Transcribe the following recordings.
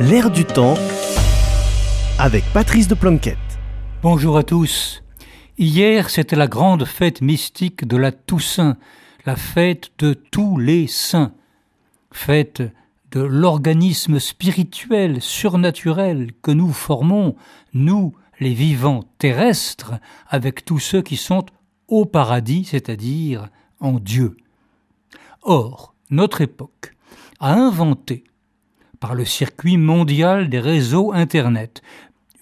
L'air du temps avec Patrice de Planquette. Bonjour à tous. Hier, c'était la grande fête mystique de la Toussaint, la fête de tous les saints, fête de l'organisme spirituel, surnaturel que nous formons, nous, les vivants terrestres, avec tous ceux qui sont au paradis, c'est-à-dire en Dieu. Or, notre époque a inventé, par le circuit mondial des réseaux Internet,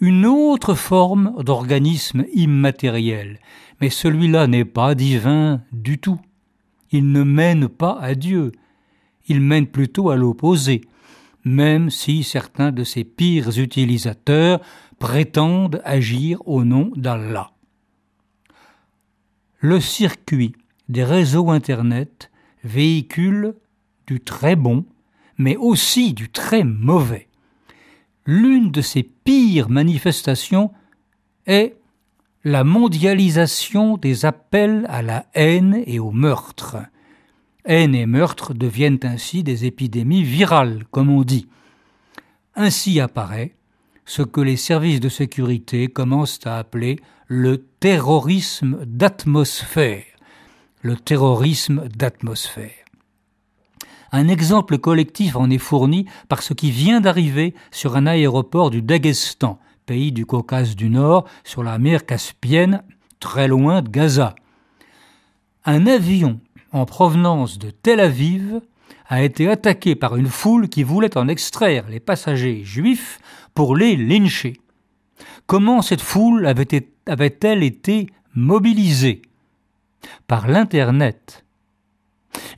une autre forme d'organisme immatériel, mais celui-là n'est pas divin du tout. Il ne mène pas à Dieu, il mène plutôt à l'opposé, même si certains de ses pires utilisateurs prétendent agir au nom d'Allah. Le circuit des réseaux Internet véhicule du très bon, mais aussi du très mauvais. L'une de ses pires manifestations est la mondialisation des appels à la haine et au meurtre. Haine et meurtre deviennent ainsi des épidémies virales, comme on dit. Ainsi apparaît ce que les services de sécurité commencent à appeler le terrorisme d'atmosphère. Le terrorisme d'atmosphère. Un exemple collectif en est fourni par ce qui vient d'arriver sur un aéroport du Daghestan, pays du Caucase du Nord, sur la mer Caspienne, très loin de Gaza. Un avion en provenance de Tel Aviv a été attaqué par une foule qui voulait en extraire les passagers juifs pour les lyncher. Comment cette foule avait-elle été mobilisée? Par l'Internet.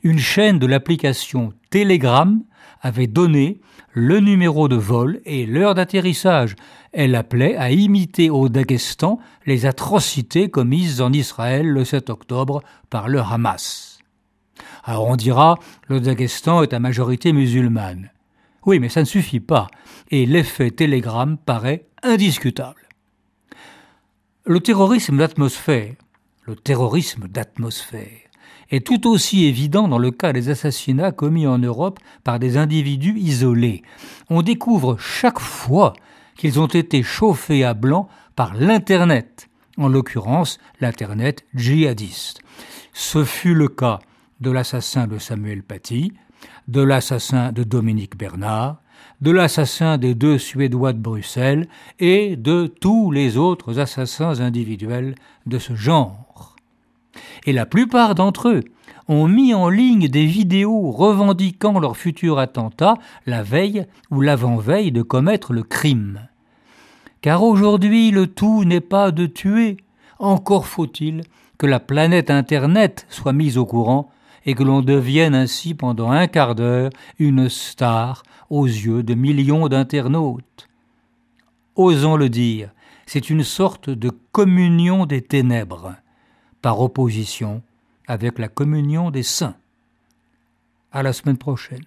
Une chaîne de l'application Telegram avait donné le numéro de vol et l'heure d'atterrissage. Elle appelait à imiter au Daghestan les atrocités commises en Israël le 7 octobre par le Hamas. Alors on dira, le Daghestan est à majorité musulmane. Oui, mais ça ne suffit pas, et l'effet télégramme paraît indiscutable. Le terrorisme d'atmosphère, le terrorisme d'atmosphère, est tout aussi évident dans le cas des assassinats commis en Europe par des individus isolés. On découvre chaque fois qu'ils ont été chauffés à blanc par l'Internet, en l'occurrence l'Internet djihadiste. Ce fut le cas de l'assassin de Samuel Paty, de l'assassin de Dominique Bernard, de l'assassin des deux Suédois de Bruxelles et de tous les autres assassins individuels de ce genre. Et la plupart d'entre eux ont mis en ligne des vidéos revendiquant leur futur attentat la veille ou l'avant-veille de commettre le crime. Car aujourd'hui le tout n'est pas de tuer, encore faut-il que la planète Internet soit mise au courant et que l'on devienne ainsi pendant un quart d'heure une star aux yeux de millions d'internautes. Osons le dire, c'est une sorte de communion des ténèbres, par opposition avec la communion des saints. À la semaine prochaine.